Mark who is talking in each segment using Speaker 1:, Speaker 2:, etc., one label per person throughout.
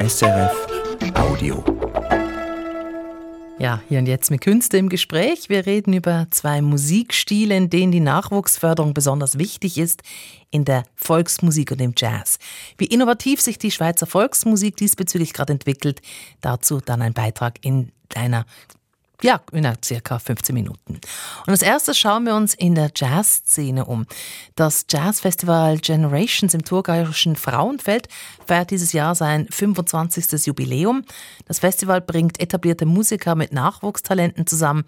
Speaker 1: SRF Audio.
Speaker 2: Ja, hier und jetzt mit Künste im Gespräch. Wir reden über zwei Musikstile, in denen die Nachwuchsförderung besonders wichtig ist, in der Volksmusik und im Jazz. Wie innovativ sich die Schweizer Volksmusik diesbezüglich gerade entwickelt, dazu dann ein Beitrag in deiner ja, in circa 15 Minuten. Und als erstes schauen wir uns in der Jazzszene um. Das Jazzfestival Generations im thurgauischen Frauenfeld feiert dieses Jahr sein 25. Jubiläum. Das Festival bringt etablierte Musiker mit Nachwuchstalenten zusammen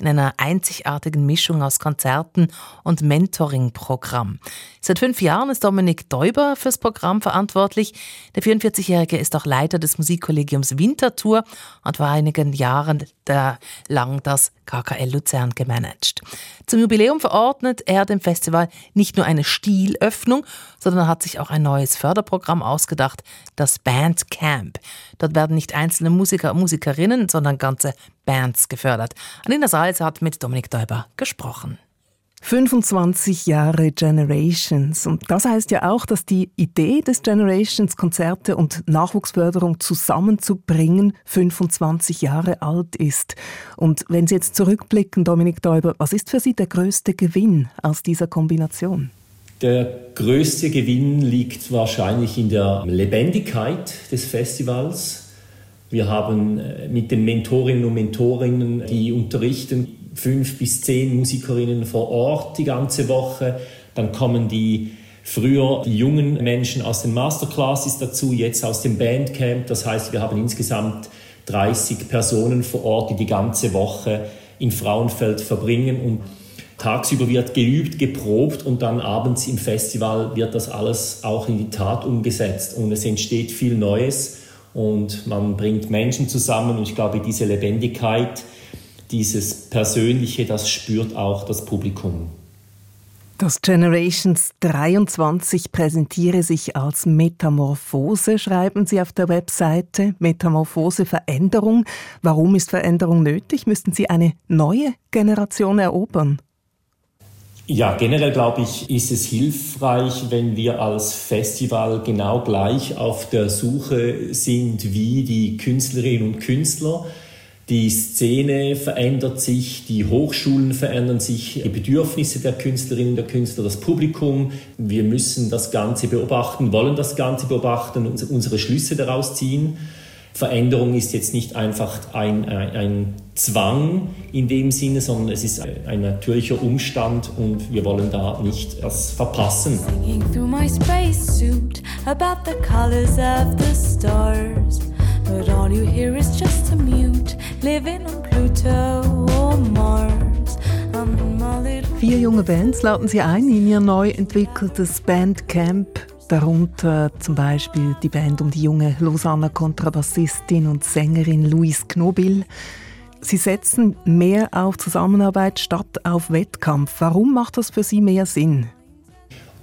Speaker 2: in einer einzigartigen Mischung aus Konzerten und Mentoring-Programm. Seit fünf Jahren ist Dominik Däuber fürs Programm verantwortlich. Der 44-Jährige ist auch Leiter des Musikkollegiums Winterthur und war einigen Jahren der lang das KKL Luzern gemanagt. Zum Jubiläum verordnet er dem Festival nicht nur eine Stilöffnung, sondern hat sich auch ein neues Förderprogramm ausgedacht, das Bandcamp. Dort werden nicht einzelne Musiker und Musikerinnen, sondern ganze Bands gefördert. Anina Salzer hat mit Dominik Däuber gesprochen.
Speaker 3: 25 Jahre Generations. Und das heißt ja auch, dass die Idee des Generations, Konzerte und Nachwuchsförderung zusammenzubringen, 25 Jahre alt ist. Und wenn Sie jetzt zurückblicken, Dominik Däuber, was ist für Sie der größte Gewinn aus dieser Kombination?
Speaker 4: Der größte Gewinn liegt wahrscheinlich in der Lebendigkeit des Festivals. Wir haben äh, mit den Mentorinnen und Mentorinnen, die unterrichten, fünf bis zehn Musikerinnen vor Ort die ganze Woche. Dann kommen die früher die jungen Menschen aus den Masterclasses dazu, jetzt aus dem Bandcamp. Das heißt, wir haben insgesamt 30 Personen vor Ort, die die ganze Woche in Frauenfeld verbringen und tagsüber wird geübt, geprobt und dann abends im Festival wird das alles auch in die Tat umgesetzt und es entsteht viel Neues und man bringt Menschen zusammen und ich glaube, diese Lebendigkeit, dieses Persönliche, das spürt auch das Publikum.
Speaker 3: Das Generations 23 präsentiere sich als Metamorphose, schreiben Sie auf der Webseite. Metamorphose, Veränderung. Warum ist Veränderung nötig? Müssten Sie eine neue Generation erobern?
Speaker 4: Ja, generell glaube ich, ist es hilfreich, wenn wir als Festival genau gleich auf der Suche sind wie die Künstlerinnen und Künstler die Szene verändert sich, die Hochschulen verändern sich, die Bedürfnisse der Künstlerinnen und der Künstler, das Publikum. Wir müssen das Ganze beobachten, wollen das Ganze beobachten und unsere Schlüsse daraus ziehen. Veränderung ist jetzt nicht einfach ein, ein, Zwang in dem Sinne, sondern es ist ein natürlicher Umstand und wir wollen da nicht das verpassen. Singing through my spacesuit about the colors of the stars. But all you hear is just a mute living on Pluto or Mars.
Speaker 3: Vier junge Bands laden sie ein in ihr neu entwickeltes Bandcamp. Darunter zum Beispiel die Band um die junge Lausanne Kontrabassistin und Sängerin Louise Knobil. Sie setzen mehr auf Zusammenarbeit statt auf Wettkampf. Warum macht das für Sie mehr Sinn?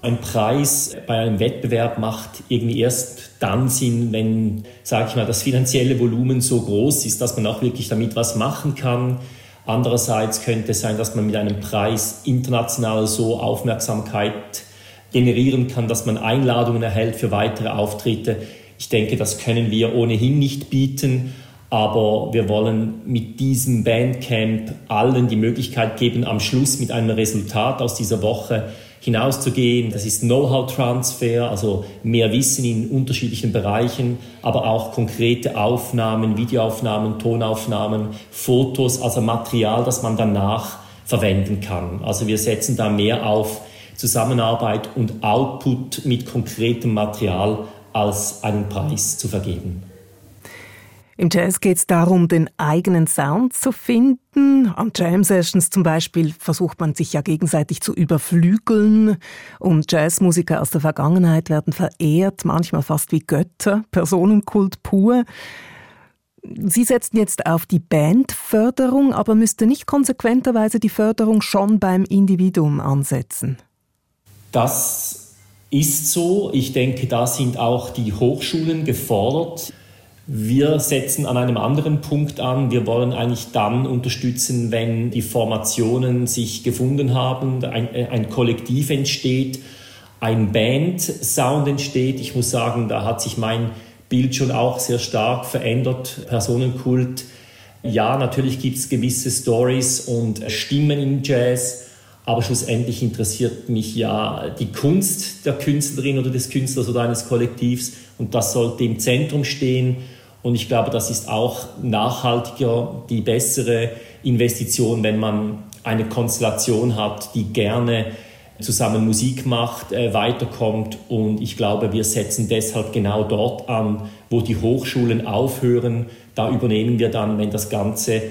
Speaker 4: Ein Preis bei einem Wettbewerb macht irgendwie erst dann Sinn, wenn, sage ich mal, das finanzielle Volumen so groß ist, dass man auch wirklich damit was machen kann. Andererseits könnte es sein, dass man mit einem Preis international so Aufmerksamkeit generieren kann, dass man Einladungen erhält für weitere Auftritte. Ich denke, das können wir ohnehin nicht bieten, aber wir wollen mit diesem Bandcamp allen die Möglichkeit geben, am Schluss mit einem Resultat aus dieser Woche hinauszugehen. Das ist Know-how-Transfer, also mehr Wissen in unterschiedlichen Bereichen, aber auch konkrete Aufnahmen, Videoaufnahmen, Tonaufnahmen, Fotos, also Material, das man danach verwenden kann. Also wir setzen da mehr auf Zusammenarbeit und Output mit konkretem Material als einen Preis zu vergeben.
Speaker 3: Im Jazz geht es darum, den eigenen Sound zu finden. An Jam-Sessions zum Beispiel versucht man sich ja gegenseitig zu überflügeln. Und Jazzmusiker aus der Vergangenheit werden verehrt, manchmal fast wie Götter, Personenkult pur. Sie setzen jetzt auf die Bandförderung, aber müsste nicht konsequenterweise die Förderung schon beim Individuum ansetzen?
Speaker 4: Das ist so. Ich denke, da sind auch die Hochschulen gefordert. Wir setzen an einem anderen Punkt an. Wir wollen eigentlich dann unterstützen, wenn die Formationen sich gefunden haben, ein, ein Kollektiv entsteht, ein Band-Sound entsteht. Ich muss sagen, da hat sich mein Bild schon auch sehr stark verändert, Personenkult. Ja, natürlich gibt es gewisse Stories und Stimmen im Jazz, aber schlussendlich interessiert mich ja die Kunst der Künstlerin oder des Künstlers oder eines Kollektivs und das sollte im Zentrum stehen. Und ich glaube, das ist auch nachhaltiger, die bessere Investition, wenn man eine Konstellation hat, die gerne zusammen Musik macht, äh, weiterkommt. Und ich glaube, wir setzen deshalb genau dort an, wo die Hochschulen aufhören. Da übernehmen wir dann, wenn das Ganze,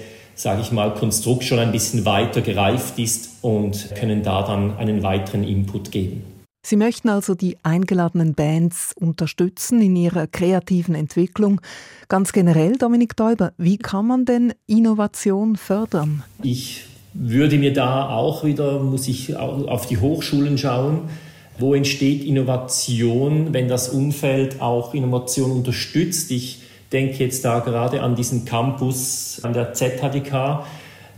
Speaker 4: sage ich mal, Konstrukt schon ein bisschen weiter gereift ist und können da dann einen weiteren Input geben.
Speaker 3: Sie möchten also die eingeladenen Bands unterstützen in ihrer kreativen Entwicklung. Ganz generell, Dominik Däuber, wie kann man denn Innovation fördern?
Speaker 4: Ich würde mir da auch wieder, muss ich auf die Hochschulen schauen, wo entsteht Innovation, wenn das Umfeld auch Innovation unterstützt. Ich denke jetzt da gerade an diesen Campus an der ZHDK,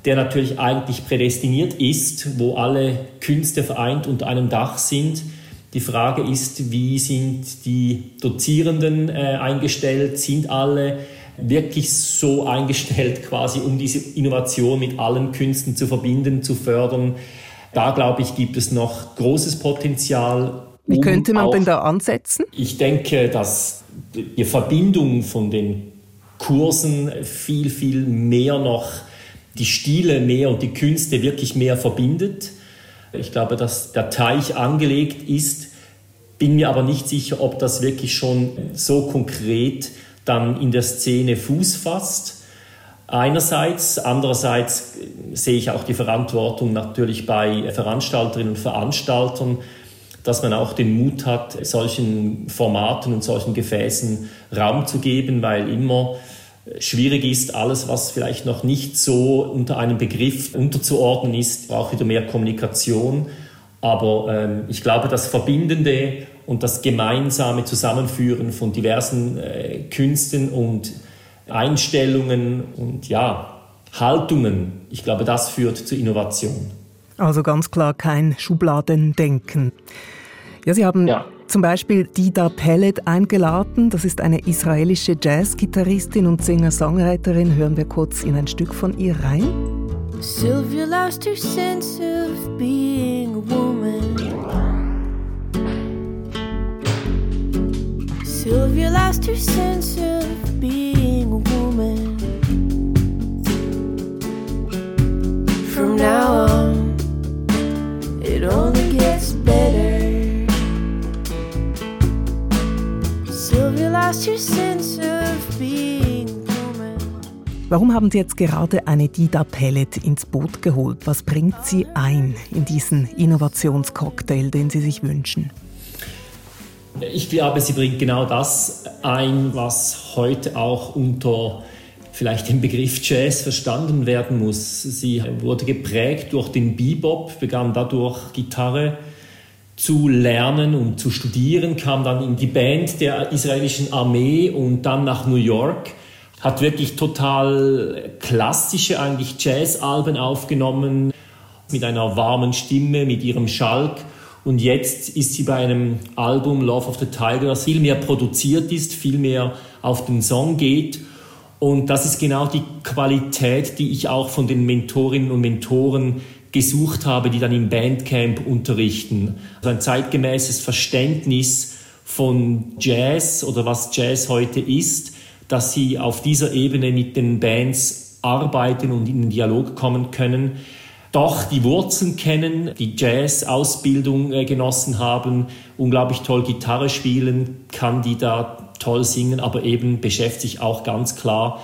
Speaker 4: der natürlich eigentlich prädestiniert ist, wo alle Künste vereint unter einem Dach sind. Die Frage ist, wie sind die Dozierenden äh, eingestellt? Sind alle wirklich so eingestellt, quasi um diese Innovation mit allen Künsten zu verbinden, zu fördern? Da glaube ich, gibt es noch großes Potenzial.
Speaker 3: Wie könnte man auch, denn da ansetzen?
Speaker 4: Ich denke, dass die Verbindung von den Kursen viel, viel mehr noch die Stile mehr und die Künste wirklich mehr verbindet. Ich glaube, dass der Teich angelegt ist, bin mir aber nicht sicher, ob das wirklich schon so konkret dann in der Szene Fuß fasst. Einerseits, andererseits sehe ich auch die Verantwortung natürlich bei Veranstalterinnen und Veranstaltern, dass man auch den Mut hat, solchen Formaten und solchen Gefäßen Raum zu geben, weil immer schwierig ist, alles, was vielleicht noch nicht so unter einem Begriff unterzuordnen ist, braucht wieder mehr Kommunikation. Aber ähm, ich glaube, das Verbindende und das gemeinsame Zusammenführen von diversen äh, Künsten und Einstellungen und ja, Haltungen, ich glaube, das führt zu Innovation.
Speaker 3: Also ganz klar kein Schubladendenken. Ja, Sie haben ja. zum Beispiel Dida Pellet eingeladen. Das ist eine israelische Jazzgitarristin und Singer-Songwriterin. Hören wir kurz in ein Stück von ihr rein. Sylvia lost her sense of being a woman. Sylvia lost her sense Warum haben Sie jetzt gerade eine Dida Pellet ins Boot geholt? Was bringt Sie ein in diesen Innovationscocktail, den Sie sich wünschen?
Speaker 4: Ich glaube, sie bringt genau das ein, was heute auch unter vielleicht dem Begriff Jazz verstanden werden muss. Sie wurde geprägt durch den Bebop, begann dadurch Gitarre zu lernen und zu studieren, kam dann in die Band der israelischen Armee und dann nach New York, hat wirklich total klassische eigentlich Jazzalben aufgenommen mit einer warmen Stimme, mit ihrem Schalk. Und jetzt ist sie bei einem Album Love of the Tiger, das viel mehr produziert ist, viel mehr auf den Song geht. Und das ist genau die Qualität, die ich auch von den Mentorinnen und Mentoren gesucht habe, die dann im Bandcamp unterrichten. Also ein zeitgemäßes Verständnis von Jazz oder was Jazz heute ist, dass sie auf dieser Ebene mit den Bands arbeiten und in den Dialog kommen können, doch die Wurzeln kennen, die Jazz-Ausbildung äh, genossen haben, unglaublich toll Gitarre spielen, kann die da toll singen, aber eben beschäftigt sich auch ganz klar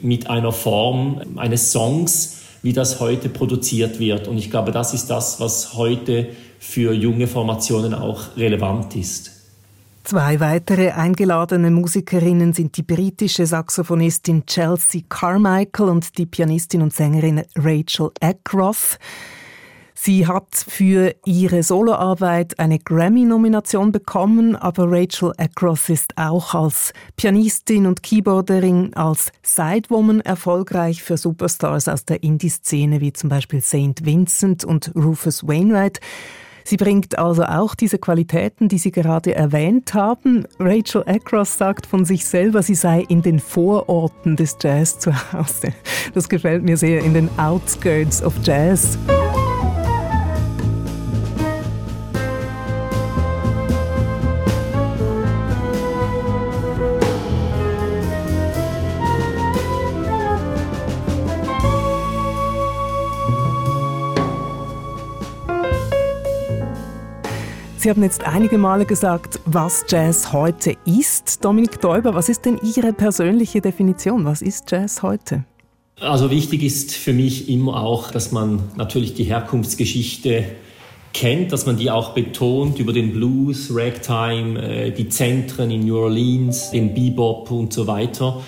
Speaker 4: mit einer Form eines Songs, wie das heute produziert wird. Und ich glaube, das ist das, was heute für junge Formationen auch relevant ist.
Speaker 3: Zwei weitere eingeladene Musikerinnen sind die britische Saxophonistin Chelsea Carmichael und die Pianistin und Sängerin Rachel Ackroth. Sie hat für ihre Soloarbeit eine Grammy-Nomination bekommen, aber Rachel Ackross ist auch als Pianistin und Keyboarderin als Sidewoman erfolgreich für Superstars aus der Indie-Szene wie zum Beispiel St. Vincent und Rufus Wainwright. Sie bringt also auch diese Qualitäten, die Sie gerade erwähnt haben. Rachel Across sagt von sich selber, sie sei in den Vororten des Jazz zu Hause. Das gefällt mir sehr, in den Outskirts of Jazz. Sie haben jetzt einige Male gesagt, was Jazz heute ist. Dominik Däuber, was ist denn Ihre persönliche Definition? Was ist Jazz heute?
Speaker 4: Also wichtig ist für mich immer auch, dass man natürlich die Herkunftsgeschichte kennt, dass man die auch betont über den Blues, Ragtime, äh, die Zentren in New Orleans, den Bebop und so weiter.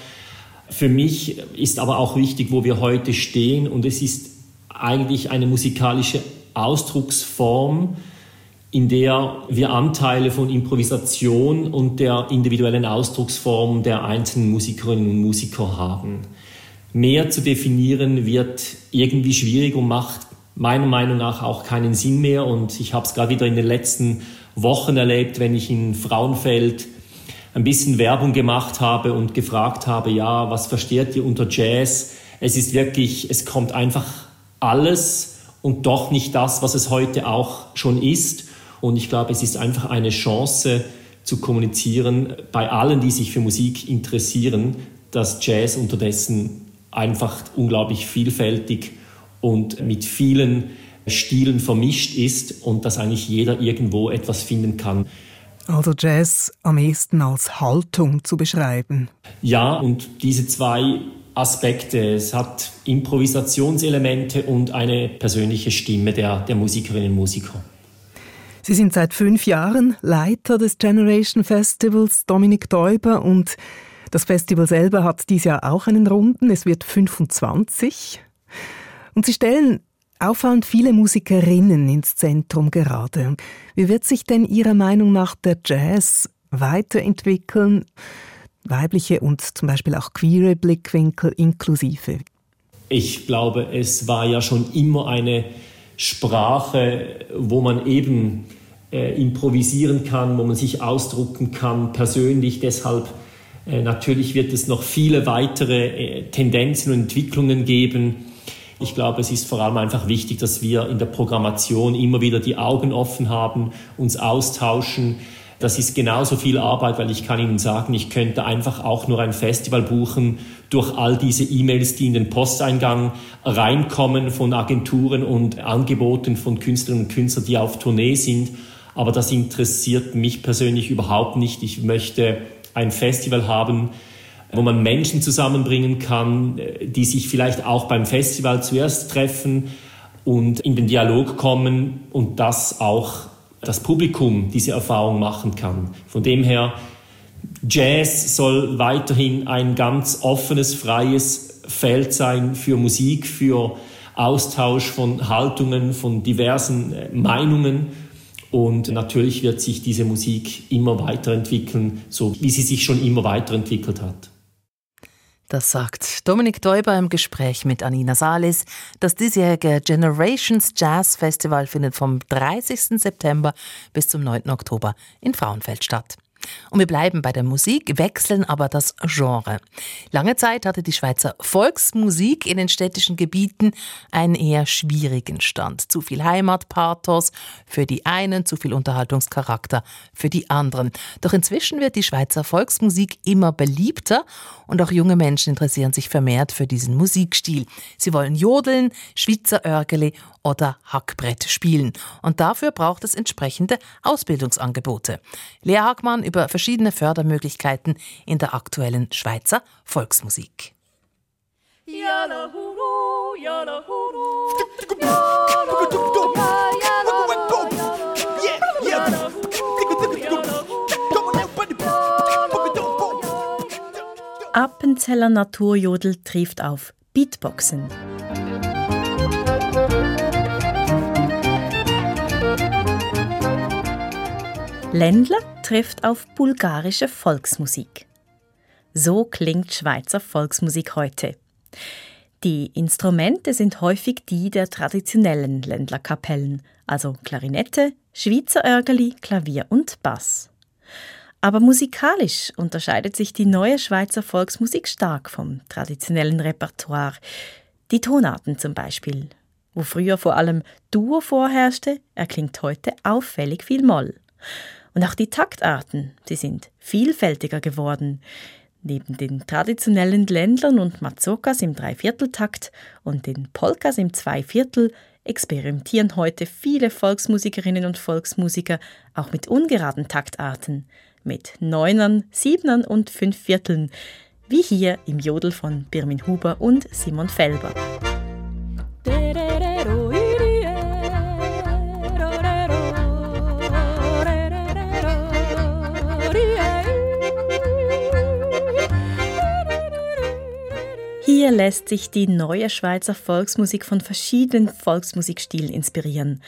Speaker 4: Für mich ist aber auch wichtig, wo wir heute stehen und es ist eigentlich eine musikalische Ausdrucksform, in der wir Anteile von Improvisation und der individuellen Ausdrucksform der einzelnen Musikerinnen und Musiker haben. Mehr zu definieren wird irgendwie schwierig und macht meiner Meinung nach auch keinen Sinn mehr. Und ich habe es gerade wieder in den letzten Wochen erlebt, wenn ich in Frauenfeld ein bisschen Werbung gemacht habe und gefragt habe, ja, was versteht ihr unter Jazz? Es ist wirklich, es kommt einfach alles und doch nicht das, was es heute auch schon ist. Und ich glaube, es ist einfach eine Chance zu kommunizieren bei allen, die sich für Musik interessieren, dass Jazz unterdessen einfach unglaublich vielfältig und mit vielen Stilen vermischt ist und dass eigentlich jeder irgendwo etwas finden kann.
Speaker 3: Also Jazz am ehesten als Haltung zu beschreiben.
Speaker 4: Ja, und diese zwei Aspekte. Es hat Improvisationselemente und eine persönliche Stimme der, der Musikerinnen und Musiker.
Speaker 3: Sie sind seit fünf Jahren Leiter des Generation Festivals, Dominik Däuber, und das Festival selber hat dieses Jahr auch einen Runden. Es wird 25. Und Sie stellen auffallend viele Musikerinnen ins Zentrum gerade. Wie wird sich denn Ihrer Meinung nach der Jazz weiterentwickeln? Weibliche und zum Beispiel auch queere Blickwinkel inklusive.
Speaker 4: Ich glaube, es war ja schon immer eine Sprache, wo man eben äh, improvisieren kann, wo man sich ausdrucken kann, persönlich. Deshalb äh, natürlich wird es noch viele weitere äh, Tendenzen und Entwicklungen geben. Ich glaube, es ist vor allem einfach wichtig, dass wir in der Programmation immer wieder die Augen offen haben, uns austauschen. Das ist genauso viel Arbeit, weil ich kann Ihnen sagen, ich könnte einfach auch nur ein Festival buchen durch all diese E-Mails, die in den Posteingang reinkommen von Agenturen und Angeboten von Künstlerinnen und Künstlern, die auf Tournee sind. Aber das interessiert mich persönlich überhaupt nicht. Ich möchte ein Festival haben, wo man Menschen zusammenbringen kann, die sich vielleicht auch beim Festival zuerst treffen und in den Dialog kommen und das auch das Publikum diese Erfahrung machen kann. Von dem her Jazz soll weiterhin ein ganz offenes, freies Feld sein für Musik, für Austausch von Haltungen, von diversen äh, Meinungen. Und natürlich wird sich diese Musik immer weiterentwickeln, so wie sie sich schon immer weiterentwickelt hat.
Speaker 2: Das sagt Dominik Däuber im Gespräch mit Anina Salis. Das diesjährige Generations Jazz Festival findet vom 30. September bis zum 9. Oktober in Frauenfeld statt. Und wir bleiben bei der Musik, wechseln aber das Genre. Lange Zeit hatte die Schweizer Volksmusik in den städtischen Gebieten einen eher schwierigen Stand. Zu viel Heimatpathos für die einen, zu viel Unterhaltungscharakter für die anderen. Doch inzwischen wird die Schweizer Volksmusik immer beliebter und auch junge Menschen interessieren sich vermehrt für diesen Musikstil. Sie wollen jodeln, Schweizer Örgeli oder Hackbrett spielen. Und dafür braucht es entsprechende Ausbildungsangebote. Lea Hagmann über verschiedene Fördermöglichkeiten in der aktuellen Schweizer Volksmusik.
Speaker 5: Appenzeller Naturjodel trifft auf Beatboxen. Ländler trifft auf bulgarische Volksmusik. So klingt Schweizer Volksmusik heute. Die Instrumente sind häufig die der traditionellen Ländlerkapellen, also Klarinette, Schweizer Örgeli, Klavier und Bass. Aber musikalisch unterscheidet sich die neue Schweizer Volksmusik stark vom traditionellen Repertoire. Die Tonarten zum Beispiel. Wo früher vor allem Dur vorherrschte, erklingt heute auffällig viel Moll. Und auch die Taktarten, sie sind vielfältiger geworden. Neben den traditionellen Ländlern und Mazokas im Dreivierteltakt und den Polkas im Zweiviertel experimentieren heute viele Volksmusikerinnen und Volksmusiker auch mit ungeraden Taktarten, mit Neunern, Siebenern und Fünfvierteln, wie hier im Jodel von Birmin Huber und Simon Felber. Hier lässt sich die neue Schweizer Volksmusik von verschiedenen Volksmusikstilen inspirieren.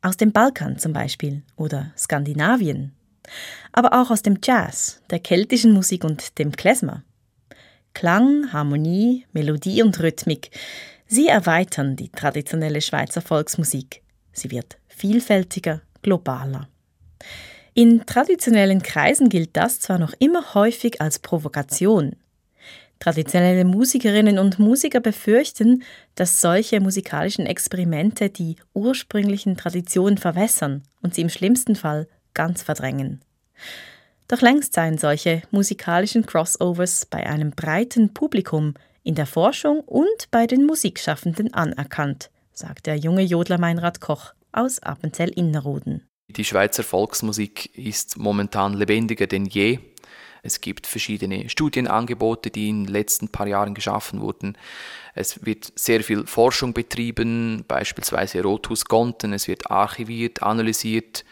Speaker 5: Aus dem Balkan zum Beispiel oder Skandinavien. Aber auch aus dem Jazz, der keltischen Musik und dem Klezmer. Klang, Harmonie, Melodie und Rhythmik, sie erweitern die traditionelle Schweizer Volksmusik. Sie wird vielfältiger, globaler. In traditionellen Kreisen gilt das zwar noch immer häufig als Provokation, Traditionelle Musikerinnen und Musiker befürchten, dass solche musikalischen Experimente die ursprünglichen Traditionen verwässern und sie im schlimmsten Fall ganz verdrängen. Doch längst seien solche musikalischen Crossovers bei einem breiten Publikum in der Forschung und bei den Musikschaffenden anerkannt, sagt der junge Jodler Meinrad Koch aus Appenzell-Innerrhoden.
Speaker 6: Die Schweizer Volksmusik ist momentan lebendiger denn je. Es gibt verschiedene Studienangebote, die in den letzten paar Jahren geschaffen wurden. Es wird sehr viel Forschung betrieben, beispielsweise Rotus Gonten. Es wird archiviert, analysiert.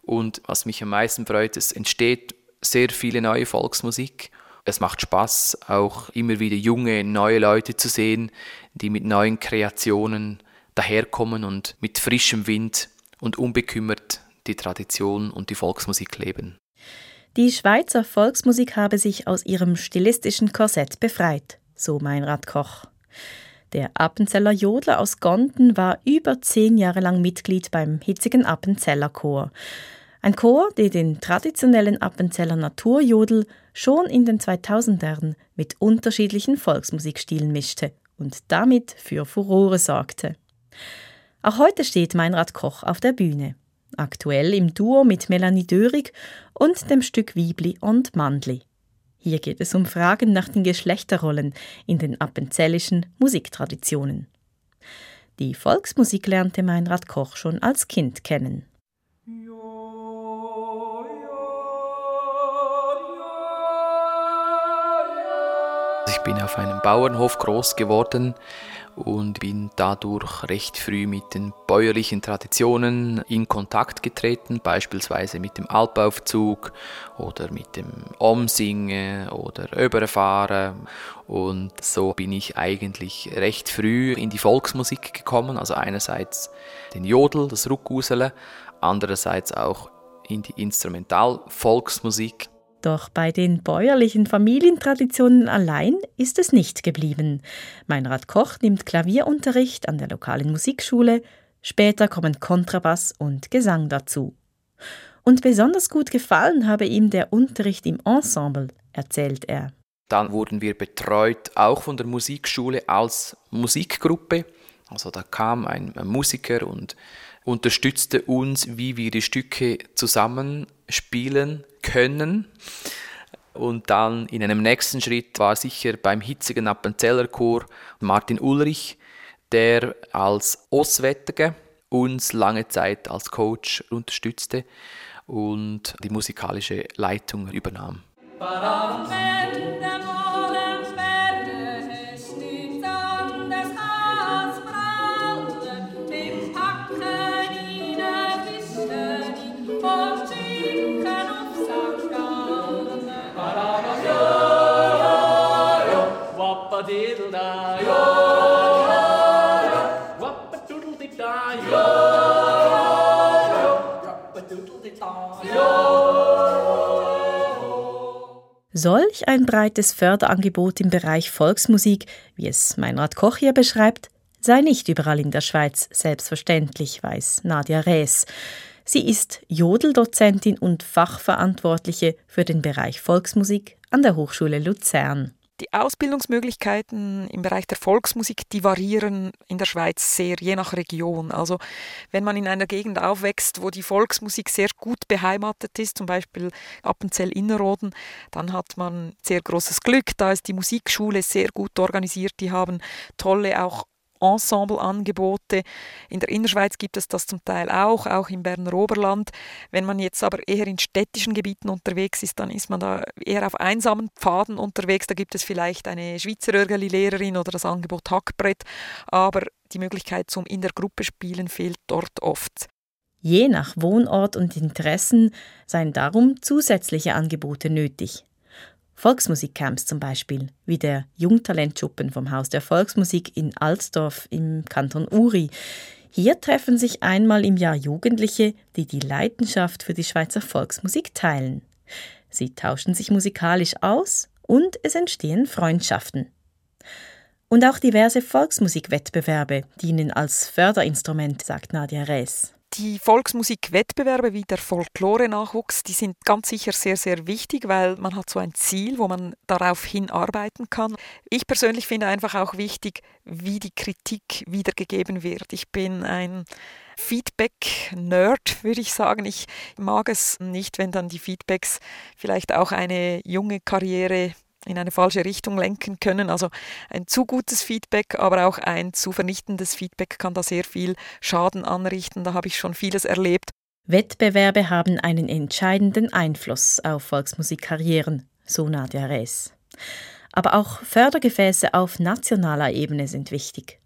Speaker 6: Und was mich am meisten freut, es entsteht sehr viele neue Volksmusik. Es macht Spaß, auch immer wieder junge, neue Leute zu sehen, die mit neuen Kreationen daherkommen und mit frischem Wind und unbekümmert die Tradition und die Volksmusik leben.
Speaker 5: Die Schweizer Volksmusik habe sich aus ihrem stilistischen Korsett befreit, so Meinrad Koch. Der Appenzeller Jodler aus Gonden war über zehn Jahre lang Mitglied beim hitzigen Appenzeller Chor. Ein Chor, der den traditionellen Appenzeller Naturjodel schon in den 2000ern mit unterschiedlichen Volksmusikstilen mischte und damit für Furore sorgte. Auch heute steht Meinrad Koch auf der Bühne aktuell im Duo mit Melanie Dörig und dem Stück Wiebli und Mandli. Hier geht es um Fragen nach den Geschlechterrollen in den appenzellischen Musiktraditionen. Die Volksmusik lernte Meinrad Koch schon als Kind kennen.
Speaker 6: Ich bin auf einem Bauernhof groß geworden und bin dadurch recht früh mit den bäuerlichen Traditionen in Kontakt getreten, beispielsweise mit dem Alpaufzug oder mit dem Omsingen oder Überfahren. Und so bin ich eigentlich recht früh in die Volksmusik gekommen, also einerseits den Jodel, das Ruckgusele, andererseits auch in die Instrumentalvolksmusik.
Speaker 5: Doch bei den bäuerlichen Familientraditionen allein ist es nicht geblieben. Meinrad Koch nimmt Klavierunterricht an der lokalen Musikschule, später kommen Kontrabass und Gesang dazu. Und besonders gut gefallen habe ihm der Unterricht im Ensemble, erzählt er.
Speaker 6: Dann wurden wir betreut, auch von der Musikschule als Musikgruppe. Also da kam ein Musiker und unterstützte uns, wie wir die Stücke zusammenspielen können. Und dann in einem nächsten Schritt war sicher beim hitzigen Appenzeller Chor Martin Ulrich, der als Oswettige uns lange Zeit als Coach unterstützte und die musikalische Leitung übernahm.
Speaker 5: Solch ein breites Förderangebot im Bereich Volksmusik, wie es Meinrad Koch hier beschreibt, sei nicht überall in der Schweiz selbstverständlich, weiß Nadia Rees. Sie ist Jodeldozentin und Fachverantwortliche für den Bereich Volksmusik an der Hochschule Luzern.
Speaker 7: Die Ausbildungsmöglichkeiten im Bereich der Volksmusik, die variieren in der Schweiz sehr, je nach Region. Also wenn man in einer Gegend aufwächst, wo die Volksmusik sehr gut beheimatet ist, zum Beispiel Appenzell-Innerrhoden, dann hat man sehr großes Glück. Da ist die Musikschule sehr gut organisiert. Die haben tolle auch Ensembleangebote. In der Innerschweiz gibt es das zum Teil auch, auch im Berner Oberland. Wenn man jetzt aber eher in städtischen Gebieten unterwegs ist, dann ist man da eher auf einsamen Pfaden unterwegs. Da gibt es vielleicht eine Schweizer Örgeli-Lehrerin oder das Angebot Hackbrett, aber die Möglichkeit zum in der Gruppe spielen fehlt dort oft.
Speaker 5: Je nach Wohnort und Interessen seien darum zusätzliche Angebote nötig. Volksmusikcamps zum Beispiel, wie der Jungtalentschuppen vom Haus der Volksmusik in Alsdorf im Kanton Uri. Hier treffen sich einmal im Jahr Jugendliche, die die Leidenschaft für die Schweizer Volksmusik teilen. Sie tauschen sich musikalisch aus und es entstehen Freundschaften. Und auch diverse Volksmusikwettbewerbe dienen als Förderinstrument, sagt Nadia Rees.
Speaker 7: Die Volksmusikwettbewerbe wie der Folklore-Nachwuchs, die sind ganz sicher sehr, sehr wichtig, weil man hat so ein Ziel, wo man darauf hinarbeiten kann. Ich persönlich finde einfach auch wichtig, wie die Kritik wiedergegeben wird. Ich bin ein Feedback-Nerd, würde ich sagen. Ich mag es nicht, wenn dann die Feedbacks vielleicht auch eine junge Karriere in eine falsche Richtung lenken können. Also ein zu gutes Feedback, aber auch ein zu vernichtendes Feedback kann da sehr viel Schaden anrichten. Da habe ich schon vieles erlebt.
Speaker 5: Wettbewerbe haben einen entscheidenden Einfluss auf Volksmusikkarrieren, so Nadia Rees. Aber auch Fördergefäße auf nationaler Ebene sind wichtig.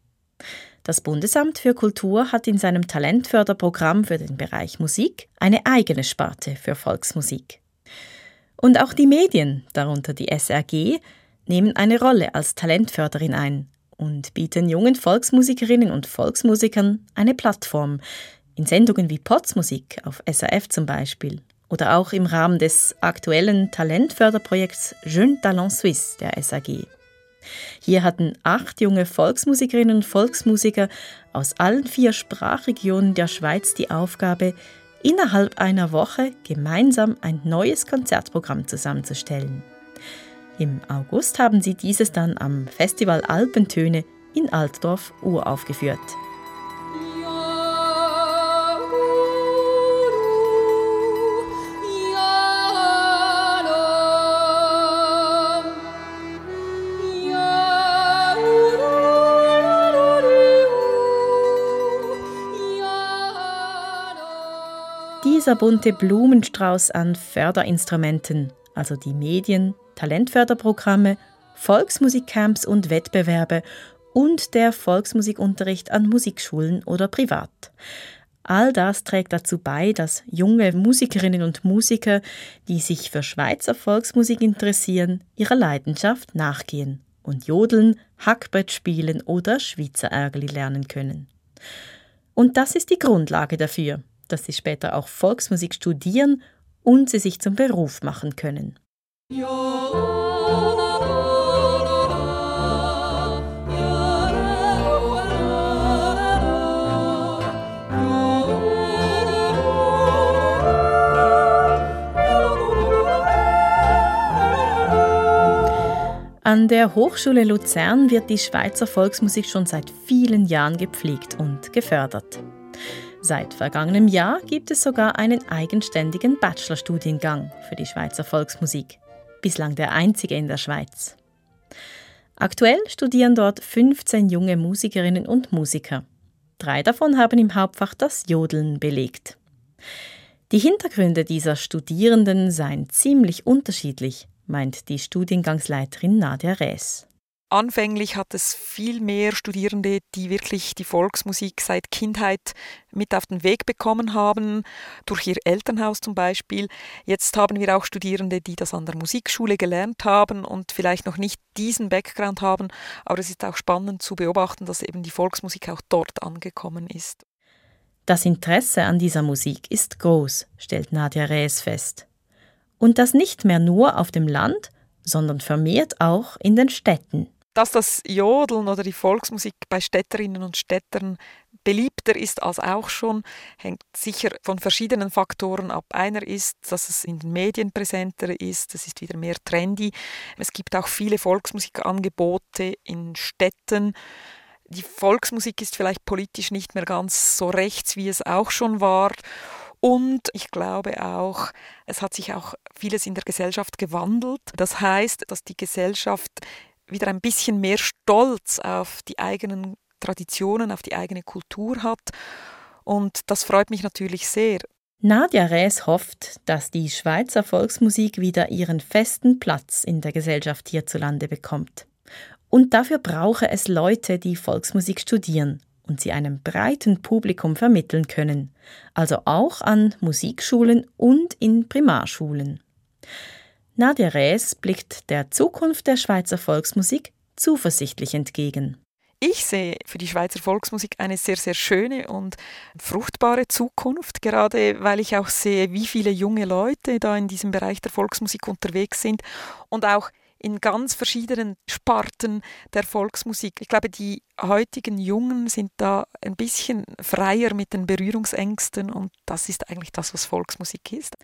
Speaker 5: Das Bundesamt für Kultur hat in seinem Talentförderprogramm für den Bereich Musik eine eigene Sparte für Volksmusik. Und auch die Medien, darunter die SRG, nehmen eine Rolle als Talentförderin ein und bieten jungen Volksmusikerinnen und Volksmusikern eine Plattform in Sendungen wie Potsmusik auf SRF zum Beispiel oder auch im Rahmen des aktuellen Talentförderprojekts Jeune Talent Suisse der SAG. Hier hatten acht junge Volksmusikerinnen und Volksmusiker aus allen vier Sprachregionen der Schweiz die Aufgabe, innerhalb einer Woche gemeinsam ein neues Konzertprogramm zusammenzustellen. Im August haben sie dieses dann am Festival Alpentöne in Altdorf uraufgeführt. Dieser bunte Blumenstrauß an Förderinstrumenten, also die Medien, Talentförderprogramme, Volksmusikcamps und Wettbewerbe und der Volksmusikunterricht an Musikschulen oder privat. All das trägt dazu bei, dass junge Musikerinnen und Musiker, die sich für Schweizer Volksmusik interessieren, ihrer Leidenschaft nachgehen und jodeln, Hackbrett spielen oder Schweizer Ärgerli lernen können. Und das ist die Grundlage dafür, dass sie später auch Volksmusik studieren und sie sich zum Beruf machen können. An der Hochschule Luzern wird die Schweizer Volksmusik schon seit vielen Jahren gepflegt und gefördert. Seit vergangenem Jahr gibt es sogar einen eigenständigen Bachelorstudiengang für die Schweizer Volksmusik, bislang der einzige in der Schweiz. Aktuell studieren dort 15 junge Musikerinnen und Musiker. Drei davon haben im Hauptfach das Jodeln belegt. Die Hintergründe dieser Studierenden seien ziemlich unterschiedlich, meint die Studiengangsleiterin Nadia Rees.
Speaker 7: Anfänglich hat es viel mehr Studierende, die wirklich die Volksmusik seit Kindheit mit auf den Weg bekommen haben, durch ihr Elternhaus zum Beispiel. Jetzt haben wir auch Studierende, die das an der Musikschule gelernt haben und vielleicht noch nicht diesen Background haben, aber es ist auch spannend zu beobachten, dass eben die Volksmusik auch dort angekommen ist.
Speaker 5: Das Interesse an dieser Musik ist groß, stellt Nadja Rees fest. Und das nicht mehr nur auf dem Land, sondern vermehrt auch in den Städten.
Speaker 7: Dass das Jodeln oder die Volksmusik bei Städterinnen und Städtern beliebter ist als auch schon, hängt sicher von verschiedenen Faktoren ab. Einer ist, dass es in den Medien präsenter ist, es ist wieder mehr trendy. Es gibt auch viele Volksmusikangebote in Städten. Die Volksmusik ist vielleicht politisch nicht mehr ganz so rechts, wie es auch schon war. Und ich glaube auch, es hat sich auch vieles in der Gesellschaft gewandelt. Das heißt, dass die Gesellschaft wieder ein bisschen mehr Stolz auf die eigenen Traditionen, auf die eigene Kultur hat. Und das freut mich natürlich sehr.
Speaker 5: Nadja Rees hofft, dass die Schweizer Volksmusik wieder ihren festen Platz in der Gesellschaft hierzulande bekommt. Und dafür brauche es Leute, die Volksmusik studieren und sie einem breiten Publikum vermitteln können, also auch an Musikschulen und in Primarschulen. Nadja Rees blickt der Zukunft der Schweizer Volksmusik zuversichtlich entgegen.
Speaker 7: Ich sehe für die Schweizer Volksmusik eine sehr, sehr schöne und fruchtbare Zukunft, gerade weil ich auch sehe, wie viele junge Leute da in diesem Bereich der Volksmusik unterwegs sind und auch in ganz verschiedenen Sparten der Volksmusik. Ich glaube, die heutigen Jungen sind da ein bisschen freier mit den Berührungsängsten und das ist eigentlich das, was Volksmusik ist.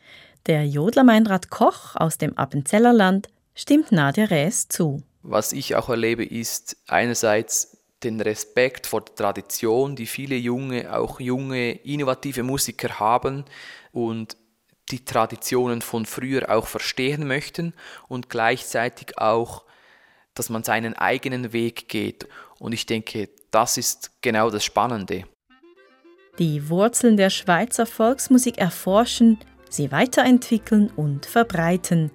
Speaker 5: Der Jodler Meinrad Koch aus dem Appenzellerland stimmt Nadja Rees zu.
Speaker 6: Was ich auch erlebe, ist einerseits den Respekt vor der Tradition, die viele junge, auch junge, innovative Musiker haben und die Traditionen von früher auch verstehen möchten und gleichzeitig auch, dass man seinen eigenen Weg geht. Und ich denke, das ist genau das Spannende.
Speaker 5: Die Wurzeln der Schweizer Volksmusik erforschen, sie weiterentwickeln und verbreiten.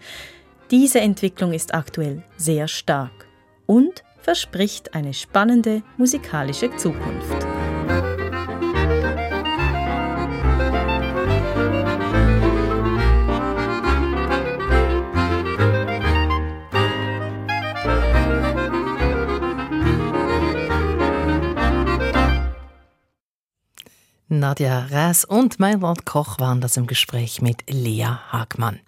Speaker 5: Diese Entwicklung ist aktuell sehr stark und verspricht eine spannende musikalische Zukunft.
Speaker 2: Nadja Räs und Meinrad Koch waren das im Gespräch mit Lea Hagmann.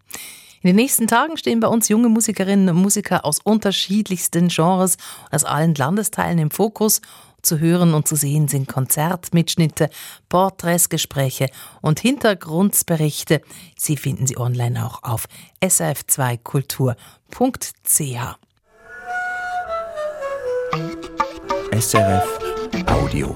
Speaker 2: In den nächsten Tagen stehen bei uns junge Musikerinnen und Musiker aus unterschiedlichsten Genres aus allen Landesteilen im Fokus. Zu hören und zu sehen sind Konzertmitschnitte, Porträts, Gespräche und Hintergrundberichte. Sie finden Sie online auch auf srf2kultur.ch.
Speaker 1: SRF Audio.